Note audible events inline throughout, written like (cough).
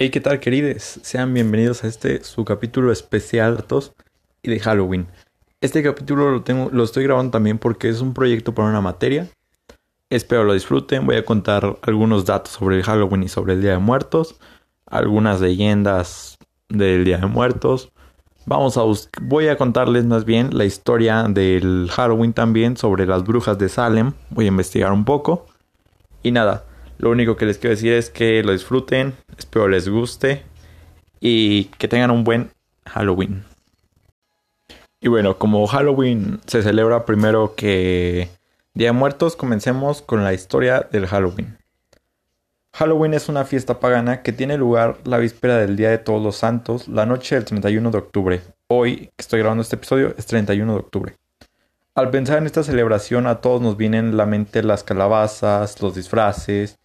Hey, ¿qué tal, queridos? Sean bienvenidos a este su capítulo especial y de Halloween. Este capítulo lo tengo, lo estoy grabando también porque es un proyecto para una materia. Espero lo disfruten. Voy a contar algunos datos sobre el Halloween y sobre el Día de Muertos, algunas leyendas del Día de Muertos. Vamos a voy a contarles más bien la historia del Halloween también sobre las brujas de Salem. Voy a investigar un poco. Y nada, lo único que les quiero decir es que lo disfruten, espero les guste y que tengan un buen Halloween. Y bueno, como Halloween se celebra primero que Día de Muertos, comencemos con la historia del Halloween. Halloween es una fiesta pagana que tiene lugar la víspera del Día de Todos los Santos, la noche del 31 de octubre. Hoy, que estoy grabando este episodio, es 31 de octubre. Al pensar en esta celebración a todos nos vienen en la mente las calabazas, los disfraces,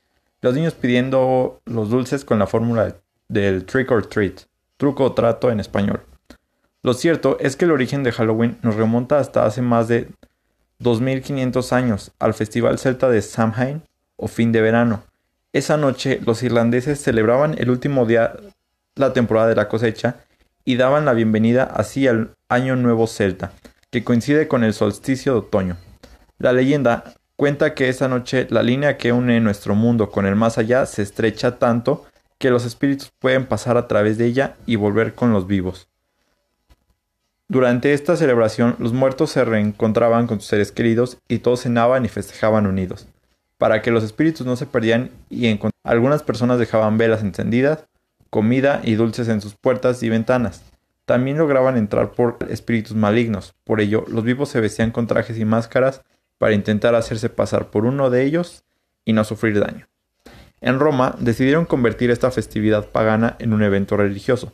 los niños pidiendo los dulces con la fórmula del trick or treat, truco o trato en español. Lo cierto es que el origen de Halloween nos remonta hasta hace más de 2500 años, al festival celta de Samhain o fin de verano. Esa noche los irlandeses celebraban el último día la temporada de la cosecha y daban la bienvenida así al Año Nuevo Celta, que coincide con el solsticio de otoño. La leyenda cuenta que esa noche la línea que une nuestro mundo con el más allá se estrecha tanto que los espíritus pueden pasar a través de ella y volver con los vivos. Durante esta celebración los muertos se reencontraban con sus seres queridos y todos cenaban y festejaban unidos. Para que los espíritus no se perdieran y algunas personas dejaban velas encendidas, comida y dulces en sus puertas y ventanas. También lograban entrar por espíritus malignos, por ello los vivos se vestían con trajes y máscaras para intentar hacerse pasar por uno de ellos y no sufrir daño. En Roma decidieron convertir esta festividad pagana en un evento religioso.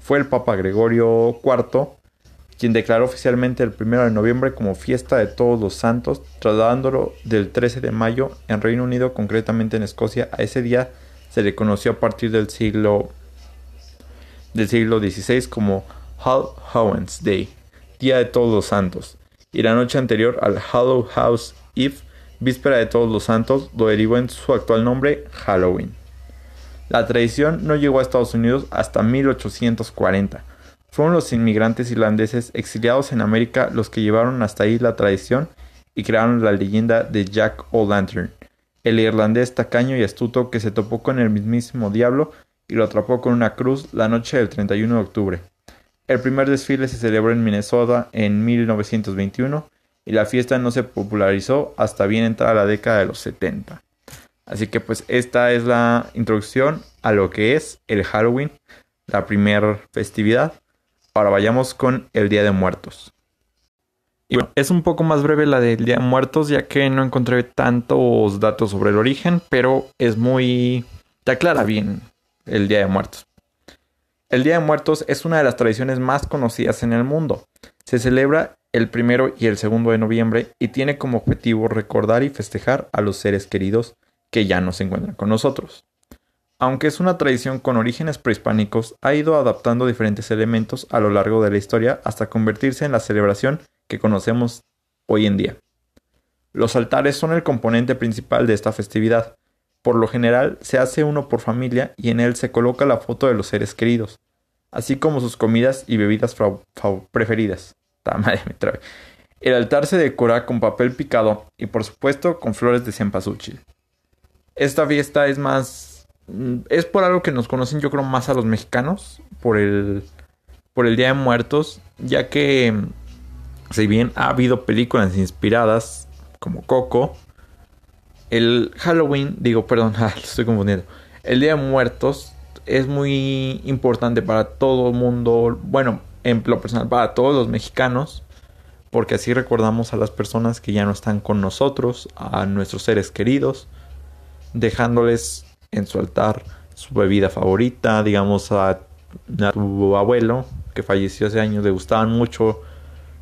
Fue el Papa Gregorio IV quien declaró oficialmente el 1 de noviembre como fiesta de todos los santos, trasladándolo del 13 de mayo en Reino Unido, concretamente en Escocia. A ese día se le conoció a partir del siglo del siglo XVI como All Hallows Day, Día de Todos los Santos y la noche anterior al Hallow House Eve, víspera de todos los santos, lo derivó en su actual nombre Halloween. La tradición no llegó a Estados Unidos hasta 1840. Fueron los inmigrantes irlandeses exiliados en América los que llevaron hasta ahí la tradición y crearon la leyenda de Jack O'Lantern, el irlandés tacaño y astuto que se topó con el mismísimo diablo y lo atrapó con una cruz la noche del 31 de octubre. El primer desfile se celebró en Minnesota en 1921 y la fiesta no se popularizó hasta bien entrada la década de los 70. Así que pues esta es la introducción a lo que es el Halloween, la primera festividad. Ahora vayamos con el Día de Muertos. Y bueno, es un poco más breve la del Día de Muertos ya que no encontré tantos datos sobre el origen, pero es muy... te aclara bien el Día de Muertos. El Día de Muertos es una de las tradiciones más conocidas en el mundo. Se celebra el primero y el segundo de noviembre y tiene como objetivo recordar y festejar a los seres queridos que ya no se encuentran con nosotros. Aunque es una tradición con orígenes prehispánicos, ha ido adaptando diferentes elementos a lo largo de la historia hasta convertirse en la celebración que conocemos hoy en día. Los altares son el componente principal de esta festividad, por lo general se hace uno por familia y en él se coloca la foto de los seres queridos, así como sus comidas y bebidas preferidas. El altar se decora con papel picado y por supuesto con flores de cempasúchil. Esta fiesta es más... Mm, es por algo que nos conocen yo creo más a los mexicanos, por el, por el Día de Muertos, ya que si bien ha habido películas inspiradas como Coco, el Halloween, digo, perdón, (laughs) estoy confundiendo. El Día de Muertos es muy importante para todo el mundo, bueno, en lo personal, para todos los mexicanos, porque así recordamos a las personas que ya no están con nosotros, a nuestros seres queridos, dejándoles en su altar su bebida favorita, digamos a, a tu abuelo que falleció hace años, le gustaban mucho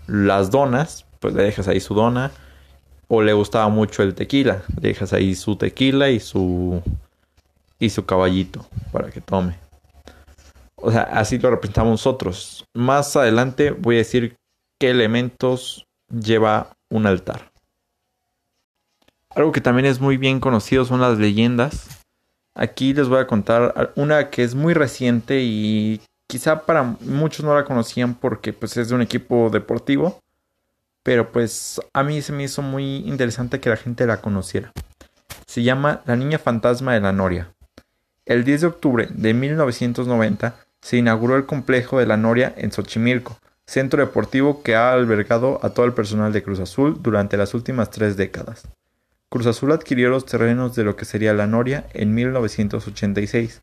las donas, pues le dejas ahí su dona o le gustaba mucho el tequila. Dejas ahí su tequila y su y su caballito para que tome. O sea, así lo representamos nosotros. Más adelante voy a decir qué elementos lleva un altar. Algo que también es muy bien conocido son las leyendas. Aquí les voy a contar una que es muy reciente y quizá para muchos no la conocían porque pues es de un equipo deportivo, pero pues a mí se me hizo muy interesante que la gente la conociera. Se llama La Niña Fantasma de la Noria. El 10 de octubre de 1990 se inauguró el complejo de la Noria en Xochimilco, centro deportivo que ha albergado a todo el personal de Cruz Azul durante las últimas tres décadas. Cruz Azul adquirió los terrenos de lo que sería la Noria en 1986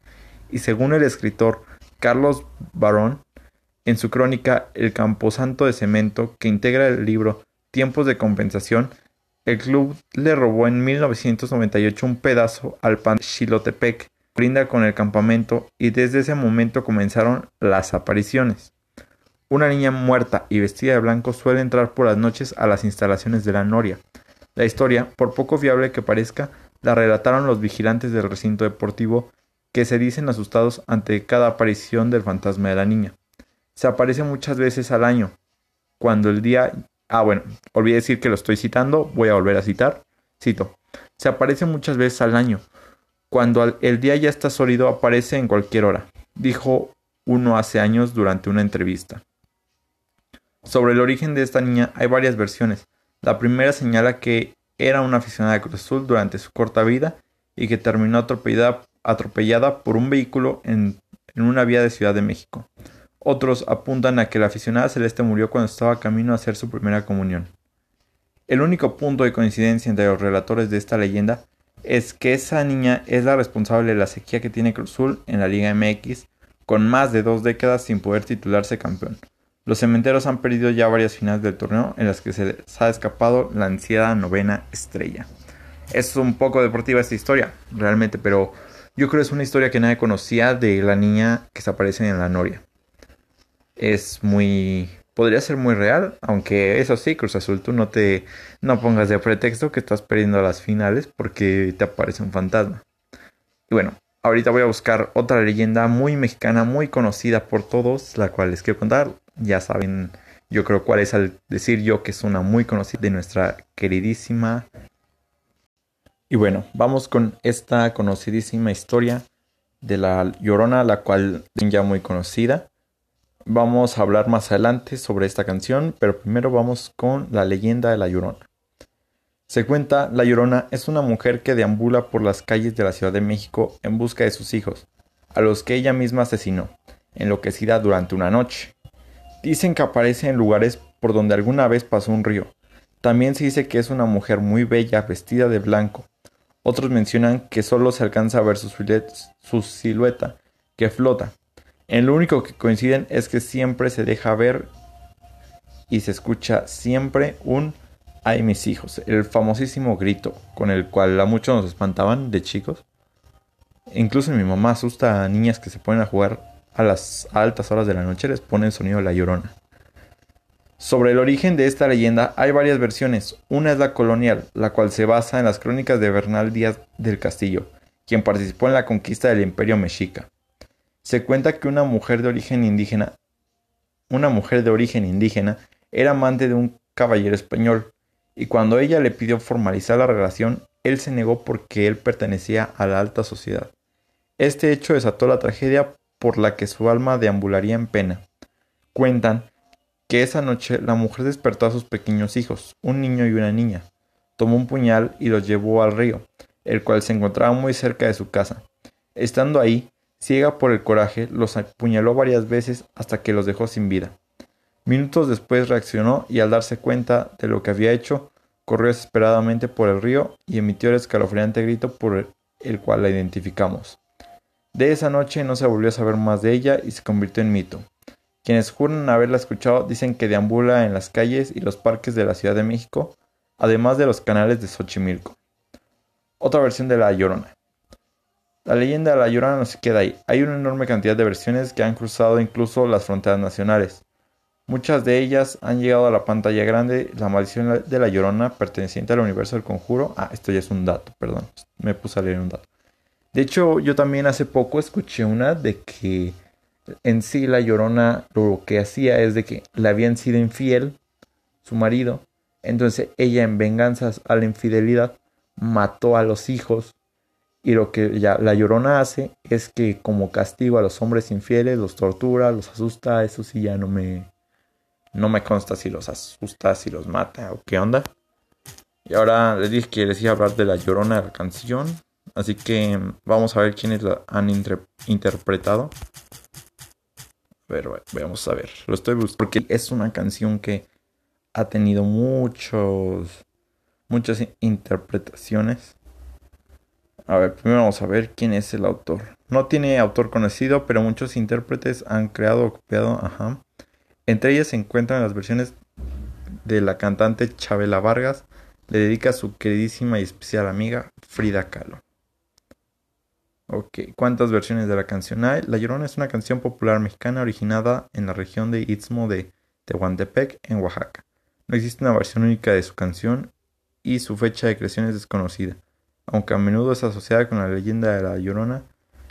y según el escritor Carlos Barón, en su crónica El Camposanto de Cemento, que integra el libro Tiempos de Compensación, el club le robó en 1998 un pedazo al pan Xilotepec, brinda con el campamento y desde ese momento comenzaron las apariciones. Una niña muerta y vestida de blanco suele entrar por las noches a las instalaciones de la Noria. La historia, por poco fiable que parezca, la relataron los vigilantes del recinto deportivo que se dicen asustados ante cada aparición del fantasma de la niña. Se aparece muchas veces al año, cuando el día Ah, bueno, olvidé decir que lo estoy citando, voy a volver a citar. Cito. Se aparece muchas veces al año. Cuando el día ya está sólido, aparece en cualquier hora, dijo uno hace años durante una entrevista. Sobre el origen de esta niña hay varias versiones. La primera señala que era una aficionada de Cruz Azul durante su corta vida y que terminó atropellada, por un vehículo en una vía de Ciudad de México. Otros apuntan a que la aficionada celeste murió cuando estaba camino a hacer su primera comunión. El único punto de coincidencia entre los relatores de esta leyenda es que esa niña es la responsable de la sequía que tiene Cruzul en la Liga MX, con más de dos décadas sin poder titularse campeón. Los cementeros han perdido ya varias finales del torneo en las que se les ha escapado la ansiada novena estrella. Es un poco deportiva esta historia, realmente, pero yo creo que es una historia que nadie conocía de la niña que se aparece en la Noria es muy podría ser muy real, aunque eso sí, Cruz Azul, tú no te no pongas de pretexto que estás perdiendo las finales porque te aparece un fantasma. Y bueno, ahorita voy a buscar otra leyenda muy mexicana, muy conocida por todos, la cual les quiero contar. Ya saben, yo creo cuál es al decir yo que es una muy conocida de nuestra queridísima. Y bueno, vamos con esta conocidísima historia de la Llorona, la cual ya muy conocida. Vamos a hablar más adelante sobre esta canción, pero primero vamos con la leyenda de La Llorona. Se cuenta, La Llorona es una mujer que deambula por las calles de la Ciudad de México en busca de sus hijos, a los que ella misma asesinó, enloquecida durante una noche. Dicen que aparece en lugares por donde alguna vez pasó un río. También se dice que es una mujer muy bella vestida de blanco. Otros mencionan que solo se alcanza a ver su, silueta, que flota, en lo único que coinciden es que siempre se deja ver y se escucha siempre un ay mis hijos, el famosísimo grito con el cual a muchos nos espantaban de chicos. Incluso mi mamá asusta a niñas que se ponen a jugar a las altas horas de la noche, les pone el sonido de la llorona. Sobre el origen de esta leyenda hay varias versiones. Una es la colonial, la cual se basa en las crónicas de Bernal Díaz del Castillo, quien participó en la conquista del imperio mexica. Se cuenta que una mujer de origen indígena, una mujer de origen indígena, era amante de un caballero español, y cuando ella le pidió formalizar la relación, él se negó porque él pertenecía a la alta sociedad. Este hecho desató la tragedia por la que su alma deambularía en pena. Cuentan que esa noche la mujer despertó a sus pequeños hijos, un niño y una niña. Tomó un puñal y los llevó al río, el cual se encontraba muy cerca de su casa. Estando ahí, Ciega por el coraje, los apuñaló varias veces hasta que los dejó sin vida. Minutos después reaccionó y al darse cuenta de lo que había hecho, corrió desesperadamente por el río y emitió el escalofriante grito por el cual la identificamos. De esa noche no se volvió a saber más de ella y se convirtió en mito. Quienes juran haberla escuchado dicen que deambula en las calles y los parques de la Ciudad de México, además de los canales de Xochimilco. Otra versión de La Llorona. La leyenda de la Llorona no se queda ahí. Hay una enorme cantidad de versiones que han cruzado incluso las fronteras nacionales. Muchas de ellas han llegado a la pantalla grande. La maldición de la Llorona, perteneciente al universo del conjuro. Ah, esto ya es un dato, perdón. Me puse a leer un dato. De hecho, yo también hace poco escuché una de que en sí la Llorona lo que hacía es de que le habían sido infiel su marido. Entonces ella en venganza a la infidelidad mató a los hijos Y lo que ya la llorona hace es que como castigo a los hombres infieles, los tortura, los asusta, eso sí ya no me no me consta si los asusta, si los mata o qué onda. Y ahora les dije que les iba a hablar de la llorona de la canción. Así que vamos a ver quiénes la han interpretado. A ver, vamos a ver. Lo estoy buscando porque es una canción que ha tenido muchos muchas interpretaciones. A ver, primero vamos a ver quién es el autor. No tiene autor conocido, pero muchos intérpretes han creado o copiado, ajá. Entre ellas se encuentran las versiones de la cantante Chabela Vargas, le dedica a su queridísima y especial amiga Frida Kahlo. Ok, ¿cuántas versiones de la canción hay? La Llorona es una canción popular mexicana originada en la región de Istmo de Tehuantepec, en Oaxaca. No existe una versión única de su canción y su fecha de creación es desconocida. Aunque a menudo es asociada con la leyenda de la Llorona,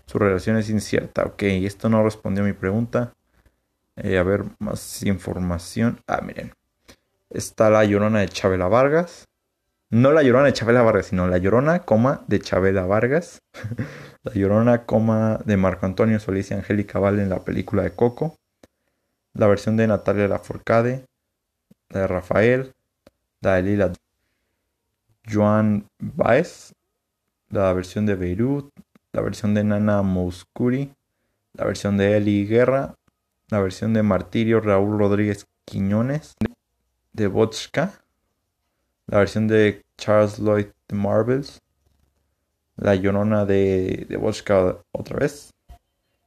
su relación es incierta. Ok, esto no respondió a mi pregunta. Eh, a ver, más información. Ah, miren. Está la Llorona de Chabela Vargas. No la Llorona de Chabela Vargas, sino la Llorona, coma, de Chabela Vargas. (laughs) la Llorona, coma, de Marco Antonio Solís y Angélica Valle en la película de Coco. La versión de Natalia Lafourcade. La de Rafael. La de Lila Joan Baez, la versión de Beirut, la versión de Nana Mouskouri, la versión de Eli Guerra, la versión de Martirio Raúl Rodríguez Quiñones, de Botchka, la versión de Charles Lloyd de Marvels, la Llorona de, de otra vez,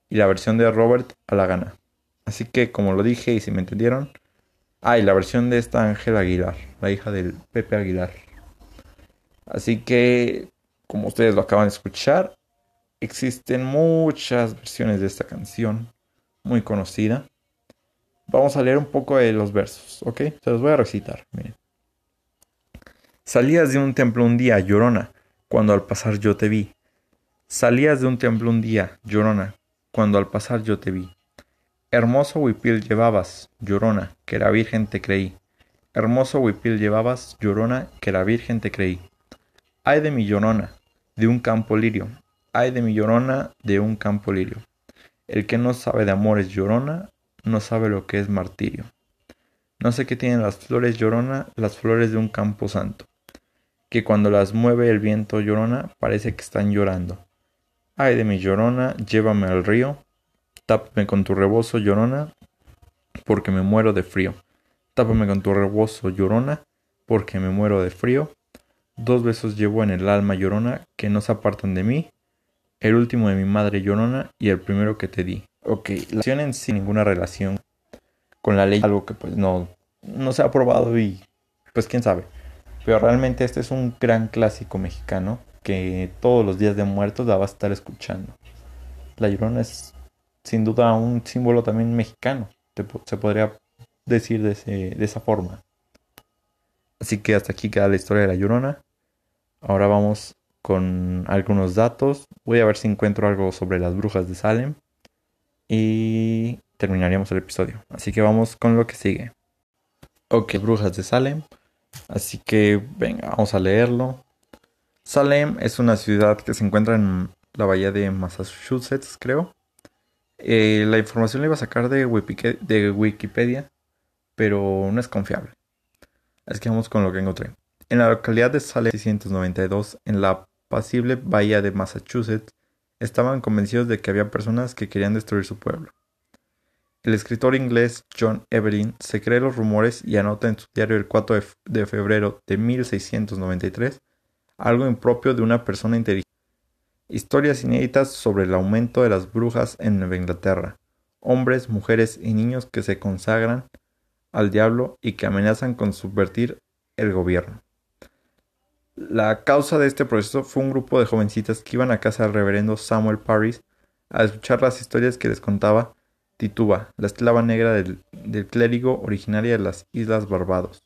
y la versión de Robert Alagana. Así que, como lo dije y si me entendieron, hay la versión de esta Ángela Aguilar, la hija del Pepe Aguilar. Así que, como ustedes lo acaban de escuchar, existen muchas versiones de esta canción, muy conocida. Vamos a leer un poco de los versos, ¿ok? Se los voy a recitar, miren. Salías de un templo un día, llorona, cuando al pasar yo te vi. Salías de un templo un día, llorona, cuando al pasar yo te vi. Hermoso huipil llevabas, llorona, que la virgen te creí. Hermoso huipil llevabas, llorona, que la virgen te creí. Ay de mi llorona, de un campo lirio. Ay de mi llorona, de un campo lirio. El que no sabe de amores llorona, no sabe lo que es martirio. No sé qué tienen las flores llorona, las flores de un campo santo, que cuando las mueve el viento llorona, parece que están llorando. Ay de mi llorona, llévame al río, tápame con tu rebozo llorona, porque me muero de frío. Tápame con tu rebozo llorona, porque me muero de frío. Dos besos llevo en el alma llorona que no se apartan de mí, el último de mi madre llorona y el primero que te di. Ok, la acción en sin ninguna relación con la ley, algo que pues no, no se ha aprobado y pues quién sabe. Pero realmente este es un gran clásico mexicano que todos los días de muertos la va a estar escuchando. La llorona es sin duda un símbolo también mexicano, se podría decir de, de esa forma. Así que hasta aquí queda la historia de la llorona. Ahora vamos con algunos datos. Voy a ver si encuentro algo sobre las brujas de Salem. Y terminaríamos el episodio. Así que vamos con lo que sigue. Ok, brujas de Salem. Así que venga, vamos a leerlo. Salem es una ciudad que se encuentra en la bahía de Massachusetts, creo. Eh, la información la iba a sacar de Wikipedia, pero no es confiable. Así que vamos con lo que encontré. En la localidad de Salem 692, en la apacible bahía de Massachusetts, estaban convencidos de que había personas que querían destruir su pueblo. El escritor inglés John Evelyn se cree los rumores y anota en su diario el 4 de febrero de 1693 algo impropio de una persona inteligente. Historias inéditas sobre el aumento de las brujas en Nueva Inglaterra. Hombres, mujeres y niños que se consagran al diablo y que amenazan con subvertir el gobierno. La causa de este proceso fue un grupo de jovencitas que iban a casa del reverendo Samuel Paris a escuchar las historias que les contaba Tituba, la esclava negra del, clérigo originaria de las Islas Barbados.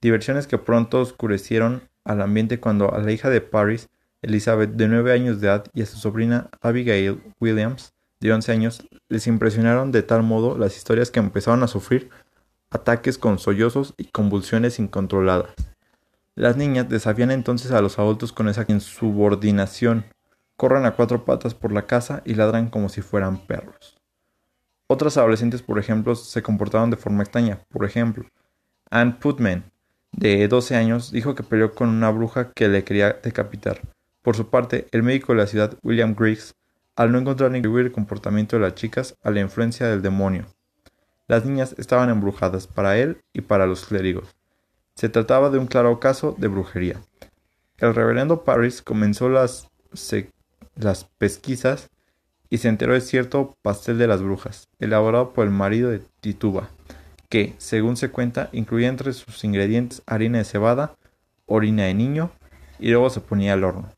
Diversiones que pronto oscurecieron al ambiente cuando a la hija de Paris, Elizabeth, de nueve años de edad, y a su sobrina Abigail Williams, de once años, les impresionaron de tal modo las historias que empezaron a sufrir ataques con sollozos y convulsiones incontroladas. Las niñas desafían entonces a los adultos con esa insubordinación, corren a cuatro patas por la casa y ladran como si fueran perros. Otras adolescentes, por ejemplo, se comportaron de forma extraña. Por ejemplo, Anne Putman, de 12 años, dijo que peleó con una bruja que le quería decapitar. Por su parte, el médico de la ciudad, William Griggs, al no encontrar ni el comportamiento de las chicas a la influencia del demonio. Las niñas estaban embrujadas para él y para los clérigos. Se trataba de un claro caso de brujería. El reverendo Paris comenzó las, las pesquisas y se enteró de cierto pastel de las brujas, elaborado por el marido de Tituba, que, según se cuenta, incluía entre sus ingredientes harina de cebada, orina de niño y luego se ponía al horno.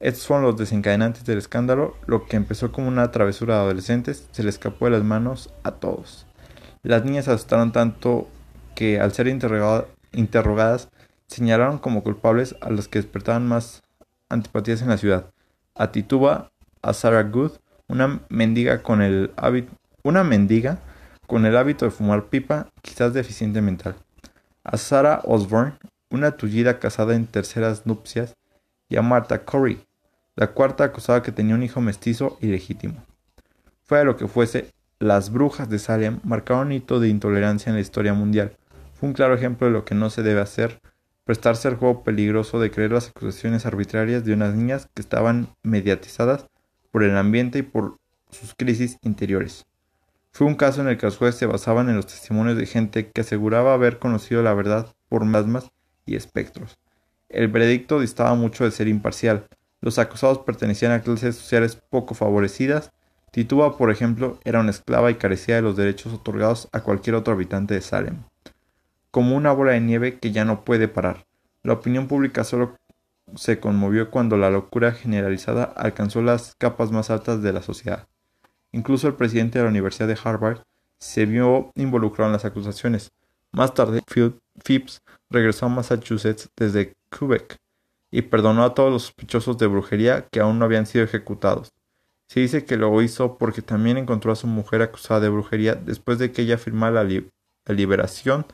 Estos fueron los desencadenantes del escándalo, lo que empezó como una travesura de adolescentes se le escapó de las manos a todos. Las niñas asustaron tanto que al ser interrogadas señalaron como culpables a los que despertaban más antipatías en la ciudad, a Tituba, a Sarah Good, una mendiga con el hábito, una mendiga con el hábito de fumar pipa, quizás deficiente mental, a Sarah Osborne, una tullida casada en terceras nupcias, y a Martha Corey, la cuarta acusaba que tenía un hijo mestizo ilegítimo. Fuera lo que fuese, las brujas de Salem marcaron un hito de intolerancia en la historia mundial. Fue un claro ejemplo de lo que no se debe hacer, prestarse al juego peligroso de creer las acusaciones arbitrarias de unas niñas que estaban mediatizadas por el ambiente y por sus crisis interiores. Fue un caso en el que los jueces se basaban en los testimonios de gente que aseguraba haber conocido la verdad por masmas y espectros. El veredicto distaba mucho de ser imparcial, los acusados pertenecían a clases sociales poco favorecidas. Tituba, por ejemplo, era una esclava y carecía de los derechos otorgados a cualquier otro habitante de Salem. Como una bola de nieve que ya no puede parar. La opinión pública solo se conmovió cuando la locura generalizada alcanzó las capas más altas de la sociedad. Incluso el presidente de la Universidad de Harvard se vio involucrado en las acusaciones. Más tarde, Phipps regresó a Massachusetts desde Quebec y perdonó a todos los sospechosos de brujería que aún no habían sido ejecutados. Se dice que lo hizo porque también encontró a su mujer acusada de brujería después de que ella firmara la, liberación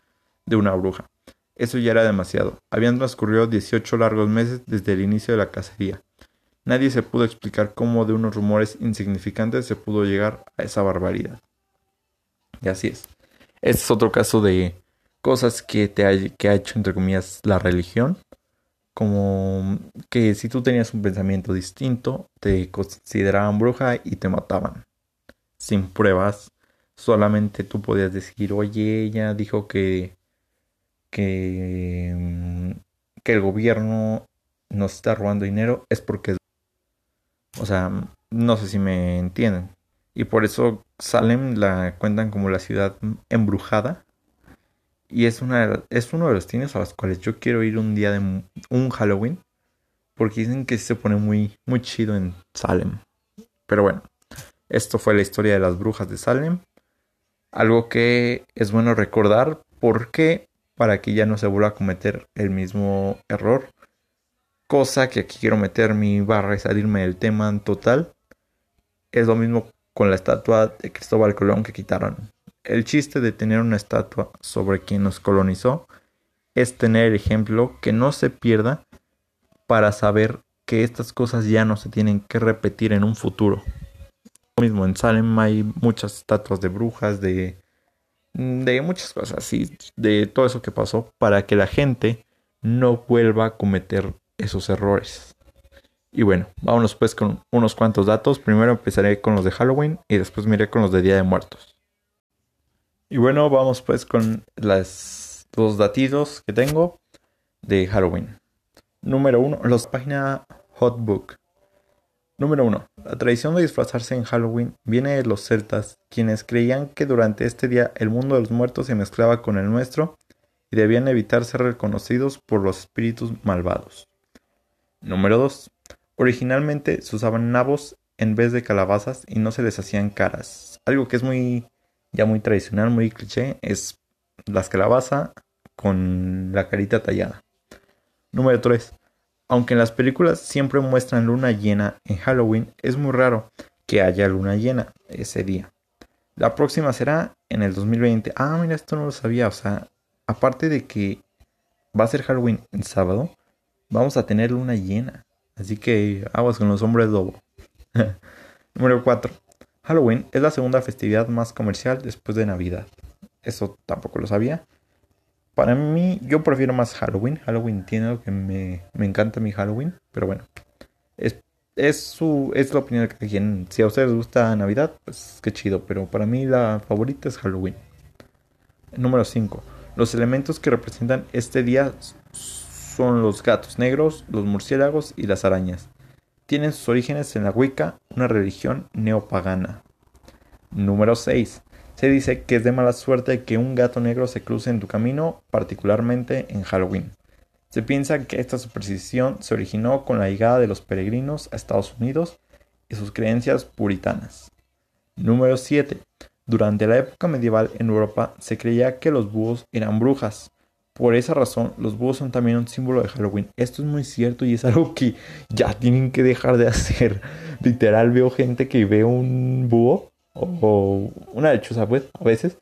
de una bruja. Eso ya era demasiado. Habían transcurrido 18 largos meses desde el inicio de la cacería. Nadie se pudo explicar cómo de unos rumores insignificantes se pudo llegar a esa barbaridad. Y así es. Este es otro caso de cosas que, te que ha hecho, entre comillas, la religión como que si tú tenías un pensamiento distinto, te consideraban bruja y te mataban. Sin pruebas, solamente tú podías decir, oye, ella dijo que, que, mm, que el gobierno nos está robando dinero, es porque... O sea, no sé si me entienden. Y por eso Salem la cuentan como la ciudad embrujada y es, una, es uno de los cines a los cuales yo quiero ir un día de un Halloween. Porque dicen que se pone muy, muy chido en Salem. Pero bueno, esto fue la historia de las brujas de Salem. Algo que es bueno recordar porque para que ya no se vuelva a cometer el mismo error. Cosa que aquí quiero meter mi barra y salirme del tema en total. Es lo mismo con la estatua de Cristóbal Colón que quitaron. El chiste de tener una estatua sobre quien nos colonizó es tener el ejemplo que no se pierda para saber que estas cosas ya no se tienen que repetir en un futuro. Lo mismo en Salem hay muchas estatuas de brujas, de, muchas cosas así, de todo eso que pasó, para que la gente no vuelva a cometer esos errores. Y bueno, vámonos pues con unos cuantos datos. Primero empezaré con los de Halloween y después miré con los de Día de Muertos. Y bueno, vamos pues con las dos datitos que tengo de Halloween. Número uno, los página Hotbook. Número uno, la tradición de disfrazarse en Halloween viene de los celtas, quienes creían que durante este día el mundo de los muertos se mezclaba con el nuestro y debían evitar ser reconocidos por los espíritus malvados. Número 2. Originalmente se usaban nabos en vez de calabazas y no se les hacían caras, algo que es muy ya muy tradicional, muy cliché, es las calabaza con la carita tallada. Número 3. Aunque en las películas siempre muestran luna llena en Halloween, es muy raro que haya luna llena ese día. La próxima será en el 2020. Ah, mira, esto no lo sabía. O sea, aparte de que va a ser Halloween en sábado, vamos a tener luna llena. Así que aguas con los hombres lobo. (laughs) Número 4. Halloween es la segunda festividad más comercial después de Navidad. Eso tampoco lo sabía. Para mí, yo prefiero más Halloween. Halloween tiene lo que me, me encanta mi Halloween. Pero bueno, es, es, su, es la opinión de quien. Si a ustedes les gusta Navidad, pues qué chido. Pero para mí la favorita es Halloween. Número 5. Los elementos que representan este día son los gatos negros, los murciélagos y las arañas. Tienen sus orígenes en la Wicca, una religión neopagana. Número 6. Se dice que es de mala suerte que un gato negro se cruce en tu camino, particularmente en Halloween. Se piensa que esta superstición se originó con la llegada de los peregrinos a Estados Unidos y sus creencias puritanas. Número 7. Durante la época medieval en Europa se creía que los búhos eran brujas. Por esa razón, los búhos son también un símbolo de Halloween. Esto es muy cierto y es algo que ya tienen que dejar de hacer. (laughs) Literal, veo gente que ve un búho o una lechuza, pues, a veces,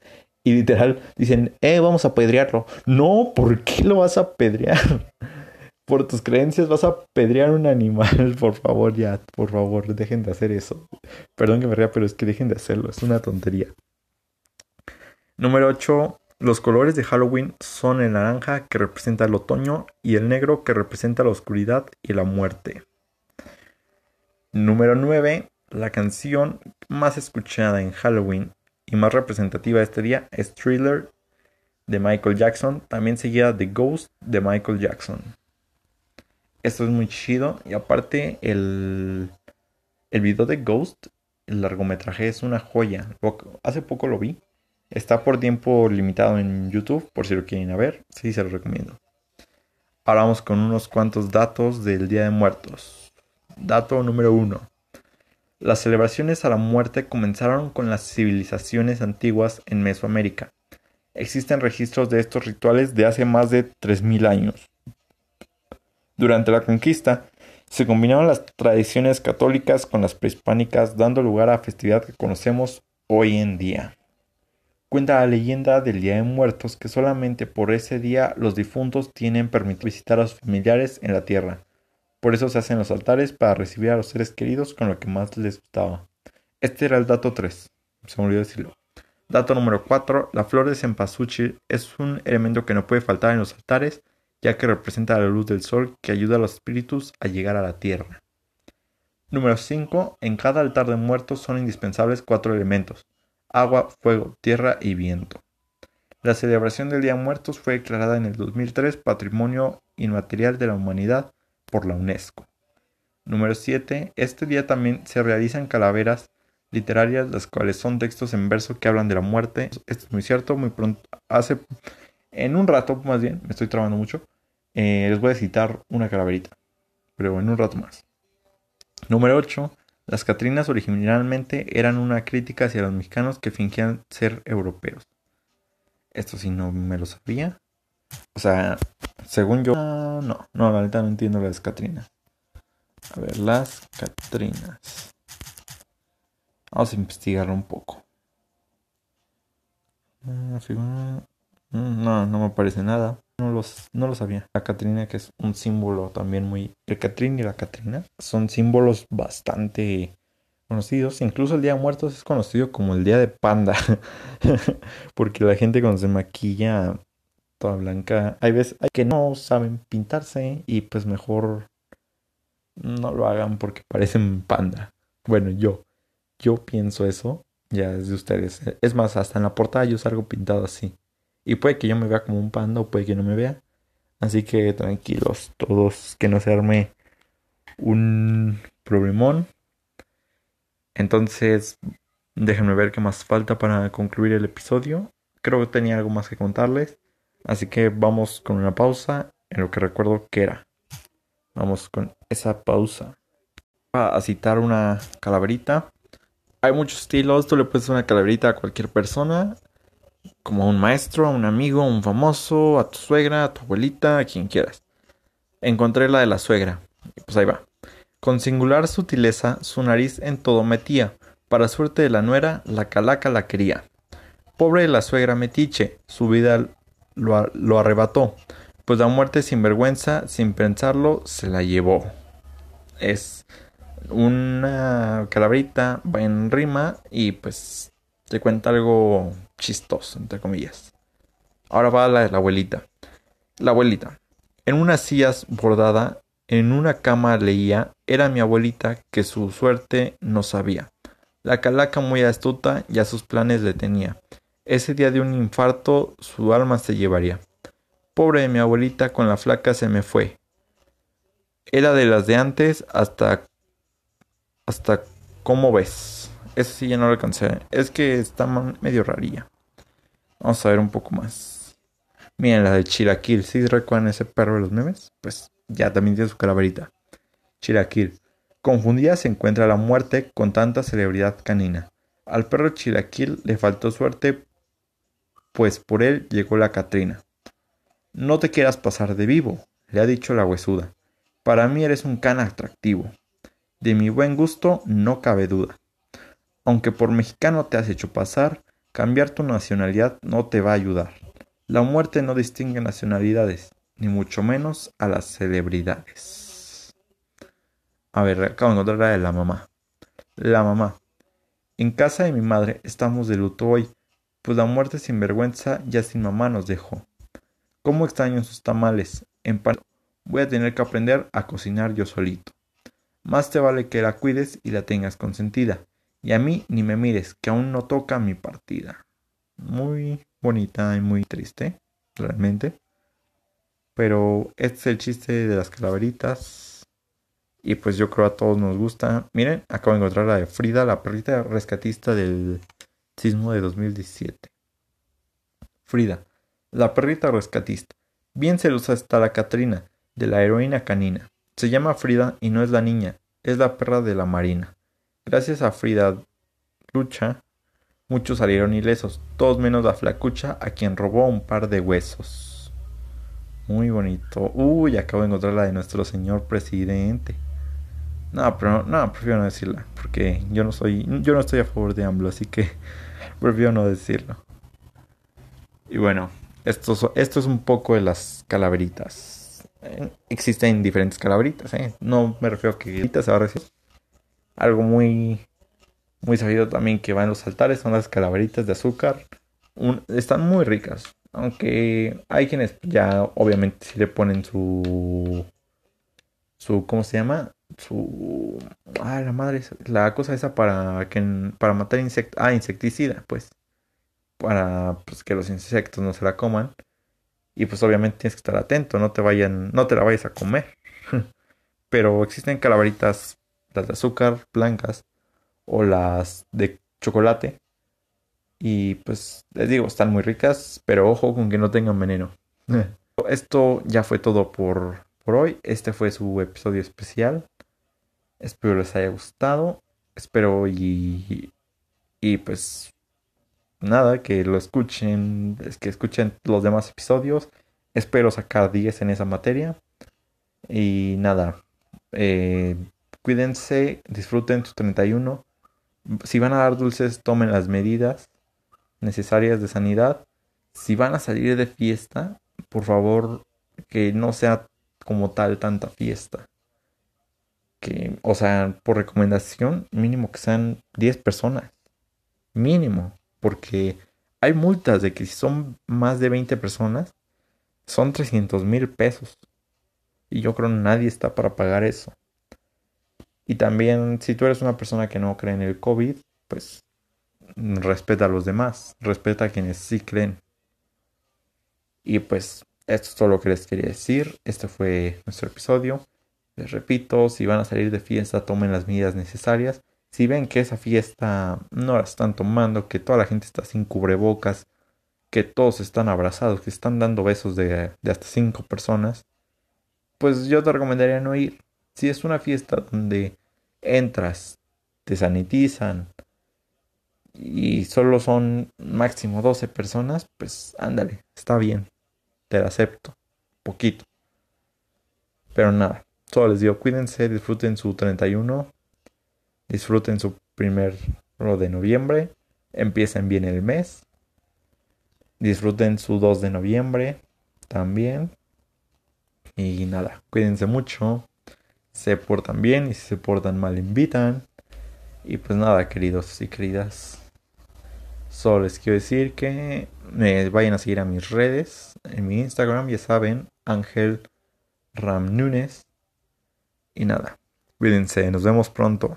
y literal dicen, eh, vamos a apedrearlo. No, ¿por qué lo vas a apedrear? (laughs) Por tus creencias vas a apedrear un animal, (laughs) por favor, ya, por favor, dejen de hacer eso. Perdón que me ría, pero es que dejen de hacerlo, es una tontería. Número 8. Los colores de Halloween son el naranja que representa el otoño y el negro que representa la oscuridad y la muerte. Número 9. La canción más escuchada en Halloween y más representativa de este día es Thriller de Michael Jackson, también seguida de Ghost de Michael Jackson. Esto es muy chido y aparte el, el video de Ghost, el largometraje es una joya. Hace poco lo vi. Está por tiempo limitado en YouTube, por si lo quieren ver. Sí, se lo recomiendo. Ahora vamos con unos cuantos datos del Día de Muertos. Dato número 1. Las celebraciones a la muerte comenzaron con las civilizaciones antiguas en Mesoamérica. Existen registros de estos rituales de hace más de 3.000 años. Durante la conquista, se combinaron las tradiciones católicas con las prehispánicas, dando lugar a festividad que conocemos hoy en día. Cuenta la leyenda del Día de Muertos que solamente por ese día los difuntos tienen permitido visitar a sus familiares en la tierra. Por eso se hacen los altares para recibir a los seres queridos con lo que más les gustaba. Este era el dato 3. Se me olvidó decirlo. Dato número 4. La flor de cempasúchil es un elemento que no puede faltar en los altares, ya que representa la luz del sol que ayuda a los espíritus a llegar a la tierra. Número 5. En cada altar de muertos son indispensables cuatro elementos: agua, fuego, tierra y viento. La celebración del Día de Muertos fue declarada en el 2003 Patrimonio Inmaterial de la Humanidad por la UNESCO. Número 7. Este día también se realizan calaveras literarias, las cuales son textos en verso que hablan de la muerte. Esto es muy cierto, muy pronto, hace, en un rato más bien, me estoy trabando mucho, eh, les voy a citar una calaverita, pero en un rato más. Número 8. Las Catrinas originalmente eran una crítica hacia los mexicanos que fingían ser europeos. Esto sí no me lo sabía. O sea, según yo, no, no, la neta no entiendo las Catrinas. A ver, las Catrinas. Vamos a investigar un poco. Ah, mm, no, no me parece nada. No, los, no lo sabía. La Catrina, que es un símbolo también muy. El Catrín y la Catrina son símbolos bastante conocidos. Incluso el Día de Muertos es conocido como el Día de Panda. (laughs) Porque la gente cuando se maquilla toda blanca. Hay veces que no saben pintarse y pues mejor no lo hagan porque parecen panda. Bueno, yo, yo pienso eso, ya es de ustedes. Es más, hasta en la portada yo salgo pintado así. Y puede que yo me vea como un panda o puede que no me vea. Así que tranquilos, todos, que no se arme un problemón. Entonces, déjenme ver qué más falta para concluir el episodio. Creo que tenía algo más que contarles. Así que vamos con una pausa en lo que recuerdo que era. Vamos con esa pausa. A citar una calaverita. Hay muchos estilos. Tú le puedes una calaverita a cualquier persona. Como a un maestro, a un amigo, a un famoso, a tu suegra, a tu abuelita, a quien quieras. Encontré la de la suegra. Pues ahí va. Con singular sutileza, su nariz en todo metía. Para suerte de la nuera, la calaca la quería. Pobre de la suegra metiche, su vida lo, arrebató, pues la muerte sin vergüenza, sin pensarlo, se la llevó. es una calabrita, en rima y pues te cuenta algo chistoso, entre comillas. Ahora va la la abuelita. La abuelita. En unas sillas bordada, en una cama leía, era mi abuelita que su suerte no sabía. La calaca muy astuta ya sus planes le tenía. Ese día de un infarto su alma se llevaría. Pobre de mi abuelita con la flaca se me fue. Era de las de antes hasta hasta cómo ves. Eso sí ya no lo alcancé. Es que está medio rarilla. Vamos a ver un poco más. Miren la de Chilaquil. ¿Sí recuerdan ese perro de los memes? Pues ya también tiene su calaverita. Chilaquil. Confundida se encuentra la muerte con tanta celebridad canina. Al perro Chilaquil le faltó suerte, pues por él llegó la Catrina. No te quieras pasar de vivo, le ha dicho la huesuda. Para mí eres un can atractivo. De mi buen gusto no cabe duda. Aunque por mexicano te has hecho pasar, cambiar tu nacionalidad no te va a ayudar. La muerte no distingue nacionalidades, ni mucho menos a las celebridades. A ver, acabo de encontrar la de la mamá. La mamá. En casa de mi madre estamos de luto hoy, pues la muerte sin vergüenza ya sin mamá nos dejó. ¿Cómo extraño sus tamales? En Voy a tener que aprender a cocinar yo solito. Más te vale que la cuides y la tengas consentida. Y a mí ni me mires, que aún no toca mi partida. Muy bonita y muy triste, realmente. Pero este es el chiste de las calaveritas. Y pues yo creo a todos nos gusta. Miren, acabo de encontrar la de Frida, la perrita rescatista del sismo de 2017. Frida, la perrita rescatista. Bien celosa está la Catrina, de la heroína canina. Se llama Frida y no es la niña, es la perra de la marina. Gracias a Frida Lucha, muchos salieron ilesos, todos menos la flacucha a quien robó un par de huesos. Muy bonito. Uy, acabo de encontrar la de nuestro señor presidente. No, pero no, prefiero no decirla, porque yo no soy, yo no estoy a favor de AMLO, así que (laughs) prefiero no decirlo. Y bueno, esto, esto es un poco de las calaveritas existen diferentes calaveritas, ¿eh? No me refiero a que se va a. Algo muy, muy sabido también que va en los altares son las calaveritas de azúcar. están muy ricas. Aunque hay quienes ya obviamente si le ponen su... su ¿Cómo se llama? Su... Ah, la madre. La cosa esa para, que, para matar insectos. Ah, insecticida, pues. Para pues, que los insectos no se la coman. Y pues obviamente tienes que estar atento, no te vayan, no te la vayas a comer. (laughs) Pero existen calaveritas, las de azúcar blancas o las de chocolate. Y pues les digo, están muy ricas, pero ojo con que no tengan veneno. (laughs) Esto ya fue todo por, por hoy. Este fue su episodio especial. Espero les haya gustado. Espero y, y pues nada, que lo escuchen, que escuchen los demás episodios. Espero sacar 10 en esa materia. Y nada, eh, cuídense, disfruten su 31. Si van a dar dulces, tomen las medidas necesarias de sanidad. Si van a salir de fiesta, por favor, que no sea como tal tanta fiesta. Que, o sea, por recomendación, mínimo que sean 10 personas. Mínimo porque hay multas de que si son más de 20 personas, son 300 mil pesos. Y yo creo que nadie está para pagar eso. Y también, si tú eres una persona que no cree en el COVID, pues respeta a los demás, respeta a quienes sí creen. Y pues esto es todo lo que les quería decir. Este fue nuestro episodio. Les repito, si van a salir de fiesta, tomen las medidas necesarias si ven que esa fiesta no la están tomando, que toda la gente está sin cubrebocas, que todos están abrazados, que están dando besos de, hasta cinco personas, pues yo te recomendaría no ir. Si es una fiesta donde entras, te sanitizan y solo son máximo 12 personas, pues ándale, está bien, te la acepto, poquito. Pero nada, solo les digo, cuídense, disfruten su 31, Disfruten su primer de noviembre. Empiecen bien el mes. Disfruten su 2 de noviembre también. Y nada, cuídense mucho. Se portan bien y si se portan mal invitan. Y pues nada, queridos y queridas. Solo les quiero decir que me vayan a seguir a mis redes. En mi Instagram, ya saben, Ángel Ram Nunes. Y nada, cuídense, nos vemos pronto.